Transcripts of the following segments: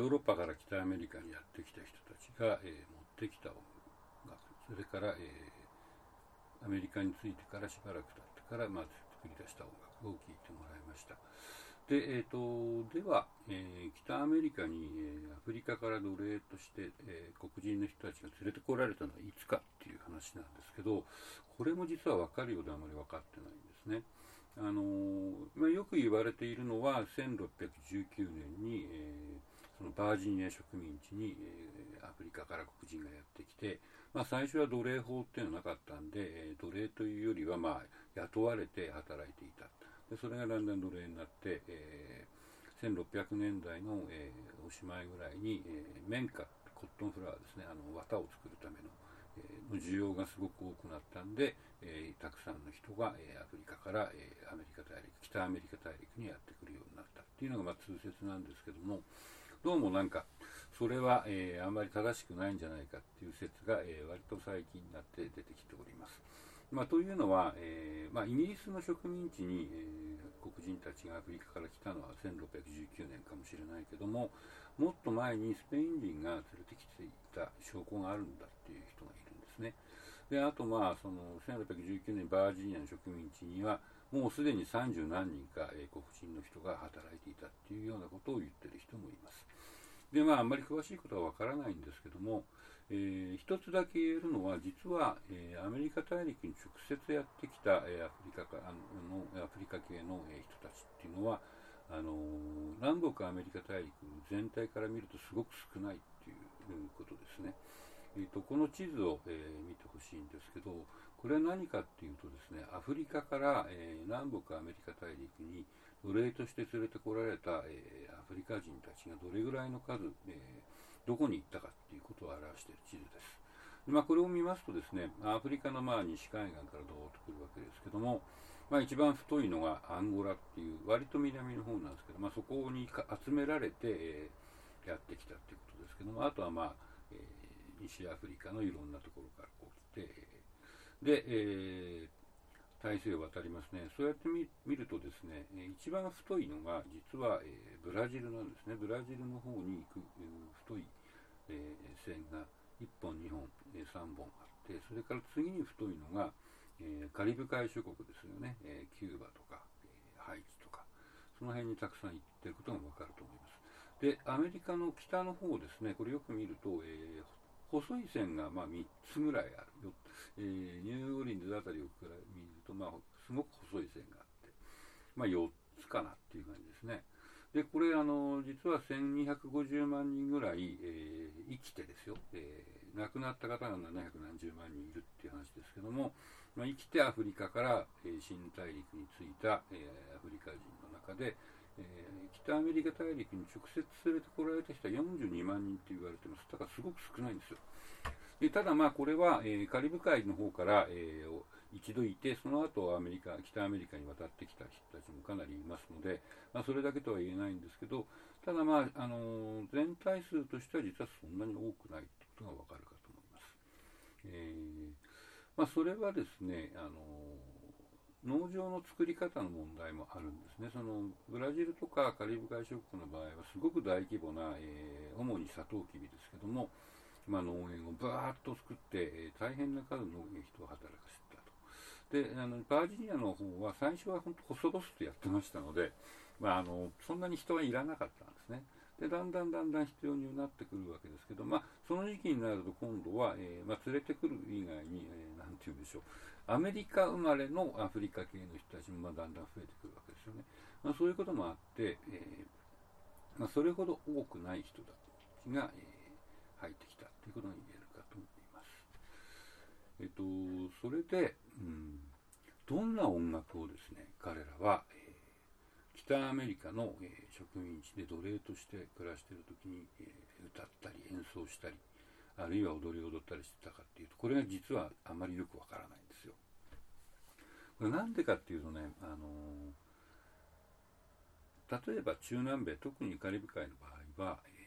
ヨーロッパから北アメリカにやってきた人たちが、え持ってきた音楽それから、えアメリカに着いてからしばらく経ってから、まず作り出した音楽を聴いてもらいました。で,、えーと、では、えー、北アメリカに、え、アフリカから奴隷として、え、黒人の人たちが連れてこられたのはいつかっていう話なんですけどこれも実は分かるようであまり分かってないんですね。あのまあ、よく言われているのは1619年に、えそのバージニア植民地に、えアフリカから黒人がやってきて、まあ、最初は奴隷法っていうのはなかったんで、え奴隷というよりは、まあ、雇われて働いていた。でそれがだんだん奴隷になって、え1600年代の、えおしまいぐらいに、え綿花コットンフラワーですねあの綿を作るためのの需要がすごく多くなったんで、えー、たくさんの人が、えー、アフリカから、えー、アメリカ大陸北アメリカ大陸にやってくるようになったっていうのが、まあ、通説なんですけどもどうもなんかそれは、えー、あんまり正しくないんじゃないかっていう説が、えー、割と最近になって出てきております。まあ、というのは、えーまあ、イギリスの植民地に、えー、黒人たちがアフリカから来たのは1619年かもしれないけどももっと前にスペイン人が連れてきていた証拠があるんだっていう人がいるんですね。であと、まあ、その1619年バージニアの植民地にはもうすでに30何人か、えー、黒人の人が働いていたっていうようなことを言ってる人もいます。でまああんまり詳しいことはわからないんですけども、えー、一つだけ言えるのは実は、えー、アメリカ大陸に直接やってきた、えー、アフリカかあのアフリカ系の、え人たちっていうのはあの南北アメリカ大陸全体から見るとすごく少ないっていうことですね。えーと、この地図を、え見てほしいんですけどこれは何かっていうとですねアフリカから、え南北アメリカ大陸に奴隷として連れてこられた、えアフリカ人たちがどれぐらいの数、えどこに行ったかっていうことを表している地図です。でまあ、これを見ますとですね、アフリカのまあ西海岸からどーっと来るわけですけども、まあ、一番太いのがアンゴラっていう割と南の方なんですけど、まあ、そこに集められて、えー、やってきたっていうことですけども、あとはまあ、えー、西アフリカのいろんなところからこう来て、で、えー大西洋を渡りますね。そうやって見るとですね、一番太いのが実は、えー、ブラジルなんですね。ブラジルの方に行く、えー、太い、えー、線が1本、2本、え3本あって、それから次に太いのが、えカリブ海諸国ですよね。えキューバとか、えハイチとか、その辺にたくさん行ってることがわかると思います。で、アメリカの北の方ですね、これよく見ると、え細い線がまあ3つぐらいあるよ、えー、ニューオーリンズあたりを見ると、まあ、すごく細い線があって、まあ、4つかなっていう感じですね。で、これ、あの、実は1250万人ぐらい、えー、生きてですよ、えー、亡くなった方が700万人いるっていう話ですけども、まあ、生きてアフリカから、えー、新大陸に着いた、えー、アフリカ人の中で、えー、北アメリカ大陸に直接連れてこられた人は42万人って言われてます。だからすごく少ないんですよ。でただまあこれは、えー、カリブ海の方から、えー、一度いて、その後アメリカ、北アメリカに渡ってきた人たちもかなりいますので、まあ、それだけとは言えないんですけど、ただまあ、あの全体数としては実はそんなに多くないということがわかるかと思います。えー、まあ、それはですね、あの農場の作り方の問題もあるんですね。そのブラジルとかカリブ海諸国の場合はすごく大規模な、えー、主にサトウキビですけども、まあ、農園をバーッと作って、えー、大変な数の人を働かせたと。で、あのバージニアの方は最初は本当細々とやってましたので、まあ、あのそんなに人はいらなかったんですね。でだんだんだんだん必要になってくるわけですけど、まあ、その時期になると今度は、えー、まあ、連れてくる以外に、えー、て言うんでしょう、アメリカ生まれのアフリカ系の人たちもだんだん増えてくるわけですよね。まあ、そういうこともあって、えー、まあ、それほど多くない人たちが、え入ってきたということに言えるかと思います。えっと、それで、うん、どんな音楽をですね、彼らは、え北アメリカの、え、植民地で奴隷として暮らしている時に、え、歌ったり演奏したりあるいは踊り踊ったりしてたかっていうとこれが実はあまりよくわからないんですよ。これなんでかっていうとね、あの、例えば中南米特にカリブ海の場合は、え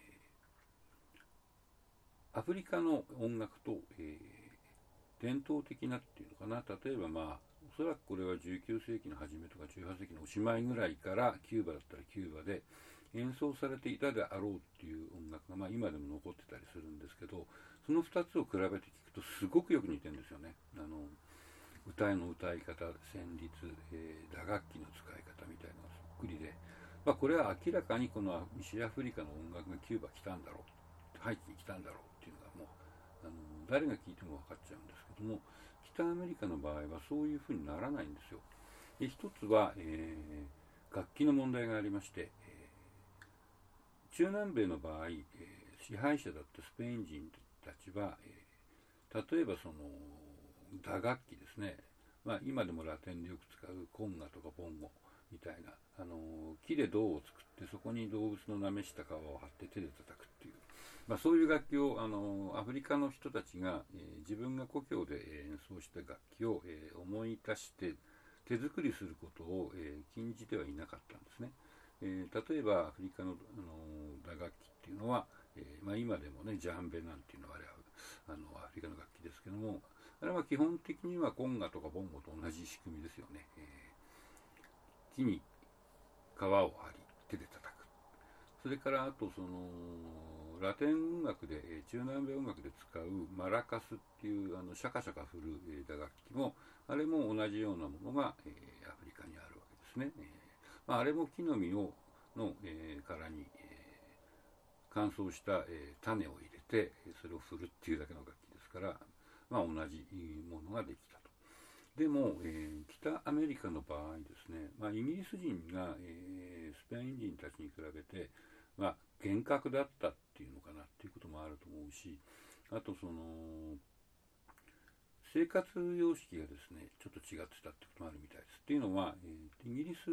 ー、アフリカの音楽と、えー、伝統的なっていうのかな例えばまあおそらくこれは19世紀の初めとか18世紀のおしまいぐらいからキューバだったらキューバで、演奏されていたであろうっていう音楽が、まあ、今でも残ってたりするんですけどその2つを比べて聞くとすごくよく似てるんですよね。あの歌の歌い方旋律、えー、打楽器の使い方みたいなのがそっくりで、まあ、これは明らかにこの西アフリカの音楽がキューバ来たんだろう入ってきたんだろうっていうのがもうあの誰が聴いても分かっちゃうんですけども北アメリカの場合はそういうふうにならないんですよ。で一つは、えー、楽器の問題がありまして、中南米の場合、えー、支配者だったスペイン人たちは、え例えばその打楽器ですね、まあ、今でもラテンでよく使うコンガとかボンゴみたいな、あの木で銅を作ってそこに動物のなめした皮を貼って手で叩くっていう、まあ、そういう楽器を、あのアフリカの人たちが、えー、自分が故郷で演奏した楽器を、えー、思い出して手作りすることを、えー、禁じてはいなかったんですね。え例えばアフリカの、あの楽器っていうのは、えまあ、今でもねジャンベなんていうのはあれはあのアフリカの楽器ですけどもあれは基本的にはコンガとかボンゴと同じ仕組みですよね、えー、木に皮を張り手で叩く。それからあとそのラテン音楽で中南米音楽で使うマラカスっていうあのシャカシャカ振る打楽器もあれも同じようなものが、えー、アフリカにあるわけですね、えーまあ、あれも木の実をの、えー、殻に、え、乾燥した、えー、種を入れてそれを振るっていうだけの楽器ですからまあ、同じものができたと。でも、えー、北アメリカの場合ですね、まあ、イギリス人が、えー、スペイン人たちに比べて、まあ、厳格だったっていうのかなっていうこともあると思うしあとその生活様式がですねちょっと違ってたってこともあるみたいです。っていうのは、えー、イギリス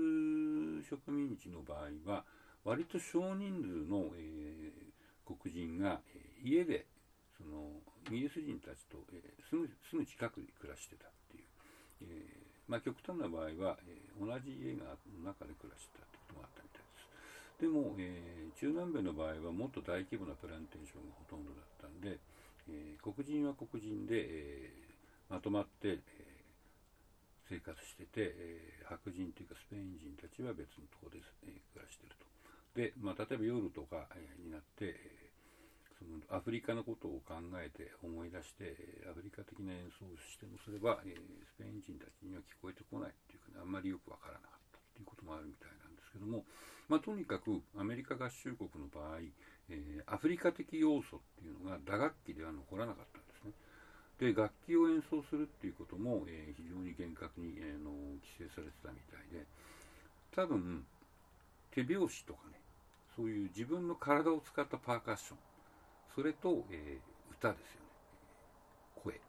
植民地の場合は割と少人数の、えー、黒人が、えー、家でそのイギリス人たちと、えー、すぐすぐ近くに暮らしてたっていう、えー、まあ、極端な場合は、えー、同じ家がの中で暮らしてたってこともあったみたいです。でも、え中南米の場合はもっと大規模なプランテーションがほとんどだったんで、え黒人は黒人で、えまとまって、え生活してて、え白人というかスペイン人たちは別のところで、え暮らしてると。で、まあ、例えば夜とか、になって、そのアフリカのことを考えて思い出してアフリカ的な演奏をしてもすれば、え、スペイン人たちには聞こえてこないっていうか、ね、あんまりよくわからなかったっていうこともあるみたいなんですけども、まあ、とにかくアメリカ合衆国の場合、え、アフリカ的要素っていうのが打楽器では残らなかったんですね。で楽器を演奏するっていうことも、えー、非常に厳格に、えー、の規制されてたみたいで多分手拍子とかねそういう自分の体を使ったパーカッション。それと、えー、歌ですよね。声、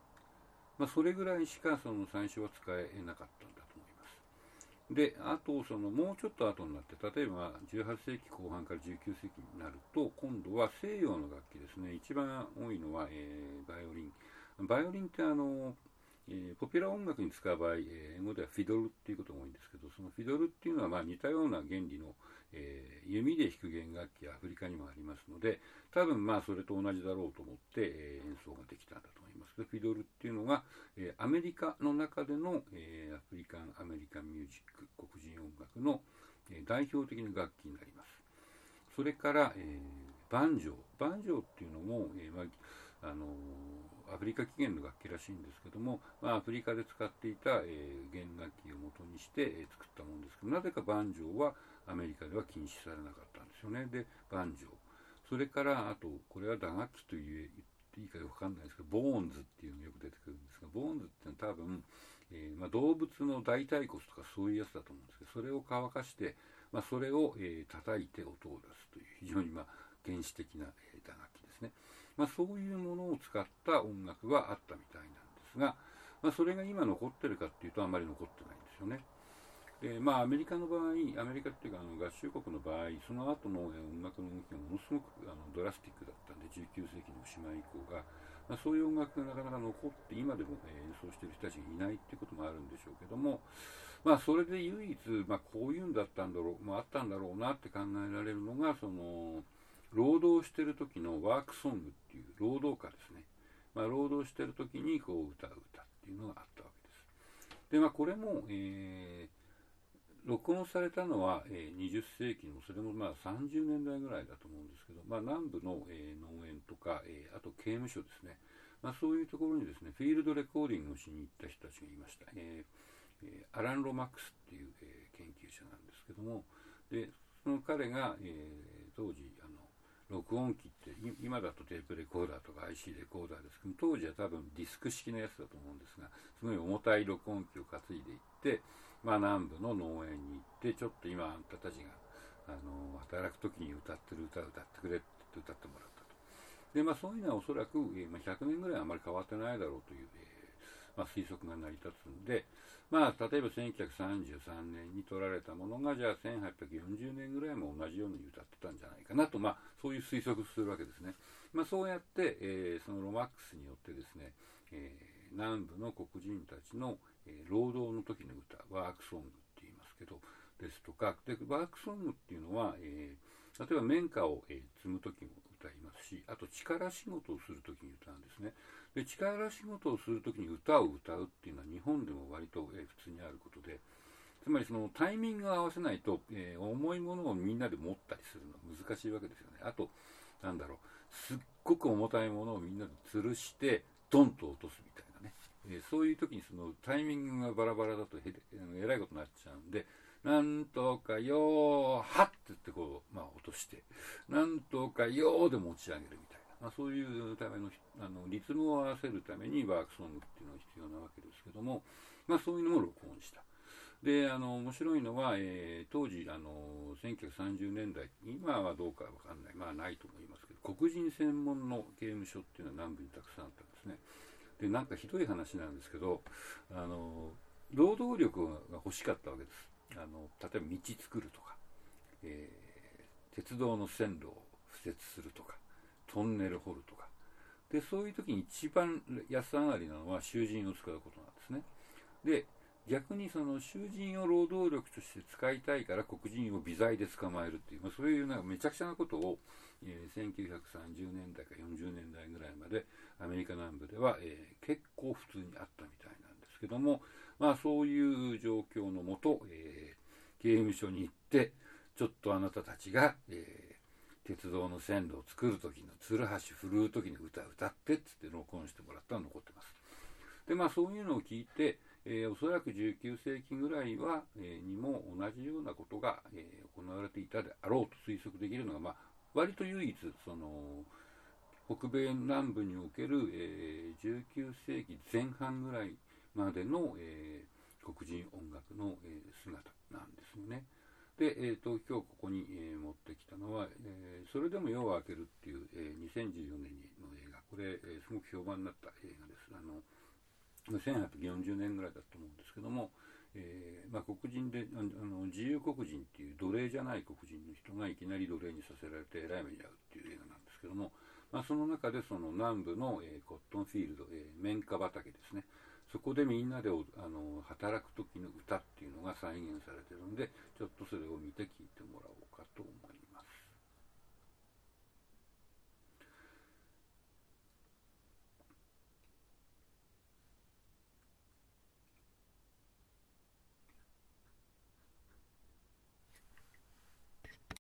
まあ、それぐらいしかその最初は使えなかったんだと思います。であとそのもうちょっと後になって例えば18世紀後半から19世紀になると今度は西洋の楽器ですね。一番多いのは、えー、バイオリン。バイオリンってあのえー、ポピュラー音楽に使う場合、えー、英語ではフィドルっていうことが多いんですけど、そのフィドルっていうのはまあ似たような原理の、えー、弓で弾く弦楽器アフリカにもありますので、多分まあそれと同じだろうと思って、え演奏ができたんだと思います。でフィドルっていうのが、えアメリカの中での、えアフリカン・アメリカン・ミュージック、黒人音楽の、え代表的な楽器になります。それから、えバンジョー。バンジョーっていうのも、えまあ、あのアフリカ起源の楽器らしいんですけども、まあ、アフリカで使っていた、えー、弦楽器を元にして、えー、作ったものですけどなぜかバンジョーはアメリカでは禁止されなかったんですよね。でバンジョー。それからあとこれは打楽器と言っていいかよくわかんないですけどボーンズっていうのがよく出てくるんですがボーンズっていうのは多分、えー、まあ、動物の大腿骨とかそういうやつだと思うんですけどそれを乾かして、まあ、それを、えー、叩いて音を出すという非常に、まあ、原始的な、え、まあ、そういうものを使った音楽はあったみたいなんですが、まあ、それが今残ってるかっていうとあんまり残ってないんですよね。でまあ、アメリカの場合、アメリカっていうかあの合衆国の場合、その後の音楽の動きがものすごくあのドラスティックだったんで、19世紀のおしまい以降が、まあ、そういう音楽がなかなか残って、今でも、え演奏してる人たちがいないっていうこともあるんでしょうけども、まあ、それで唯一、まあ、こういうんだったんだろう、まあ、あったんだろうなって考えられるのが、その労働してる時のワークソングっていう労働歌ですね、まあ、労働してる時にこう歌う歌っていうのがあったわけです。で、まあ、これも、えー録音されたのは、えー、20世紀のそれもまあ30年代ぐらいだと思うんですけど、まあ、南部の、えー、農園とか、えー、あと刑務所ですね、まあ、そういうところにですねフィールドレコーディングをしに行った人たちがいました、えー、アラン・ロマックスっていう、えー、研究者なんですけども。でその彼が、えー、当時録音機って今だとテープレコーダーとか IC レコーダーですけど当時は多分ディスク式のやつだと思うんですがすごい重たい録音機を担いでいって、まあ、南部の農園に行ってちょっと今あんたたちがあの働く時に歌ってる歌を歌ってくれって歌ってもらったと。で、まあ、そういうのはおそらく、ま、100年ぐらいあまり変わってないだろうという、えまあ、推測が成り立つんで、まあ、例えば1933年に撮られたものがじゃあ1840年ぐらいも同じように歌ってたんじゃないかなと、まあ、そういう推測するわけですね、まあ、そうやって、えー、そのロマックスによってですね、えー、南部の黒人たちの、えー、労働の時の歌ワークソングって言いますけどですとかでワークソングっていうのは、え例えば綿花を、え積む時も歌いますしあと力仕事をする時に歌うんですね。で力仕事をする時に歌を歌うっていうのは日本でも割と、え普通にあることでつまりそのタイミングを合わせないと、えー、重いものをみんなで持ったりするのは難しいわけですよね。あとなんだろうすっごく重たいものをみんなで吊るしてドンと落とすみたいなね、えー、そういう時にそのタイミングがバラバラだとへえらいことになっちゃうんでなんとかよーはって言ってこう、まあ、落としてなんとかよーで持ち上げるみたいな。まあ、そういうためのあのリズムを合わせるためにワークソングっていうのが必要なわけですけども、まあ、そういうのも録音した。であの面白いのは、えー、当時あの1930年代今はどうかわかんない。まあないと思いますけど黒人専門の刑務所っていうのは南部にたくさんあったんですね。でなんかひどい話なんですけどあの労働力が欲しかったわけです。あの例えば道作るとか、えー、鉄道の線路を敷設するとか。トンネル掘るとか。でそういう時に一番安上がりなのは囚人を使うことなんですね。で逆にその囚人を労働力として使いたいから黒人を微罪で捕まえるっていう、まあ、そういうなんかめちゃくちゃなことを、えー、1930年代か40年代ぐらいまでアメリカ南部では、えー、結構普通にあったみたいなんですけども、まあ、そういう状況のもと、えー、刑務所に行ってちょっとあなたたちが、えー鉄道の線路を作る時の鶴橋振るう時に歌歌ってっつって録音してもらったの残ってますでまあそういうのを聞いて、えー、おそらく19世紀ぐらいは、えー、にも同じようなことが、えー、行われていたであろうと推測できるのが、まあ、割と唯一その北米南部における、えー、19世紀前半ぐらいまでの、え、黒人音楽の、え、姿なんですよね。で、えーと、今日ここに、えー、持ってきたのは、えー、それでも夜を明けるっていう、えー、2014年の映画。これ、えー、すごく評判になった映画です。あの1840年ぐらいだと思うんですけども、えーまあ、黒人であの自由黒人っていう奴隷じゃない黒人の人がいきなり奴隷にさせられてえらい目に遭うっていう映画なんですけども、まあ、その中でその南部の、えー、コットンフィールド、えー、綿花畑ですね。そこでみんなであの働く時の歌っていうのが再現されてるんでちょっとそれを見て聞いてもらおうかと思います。